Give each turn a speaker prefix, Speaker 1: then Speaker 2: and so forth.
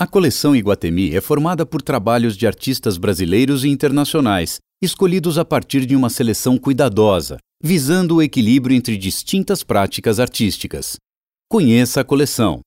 Speaker 1: A coleção Iguatemi é formada por trabalhos de artistas brasileiros e internacionais, escolhidos a partir de uma seleção cuidadosa, visando o equilíbrio entre distintas práticas artísticas. Conheça a coleção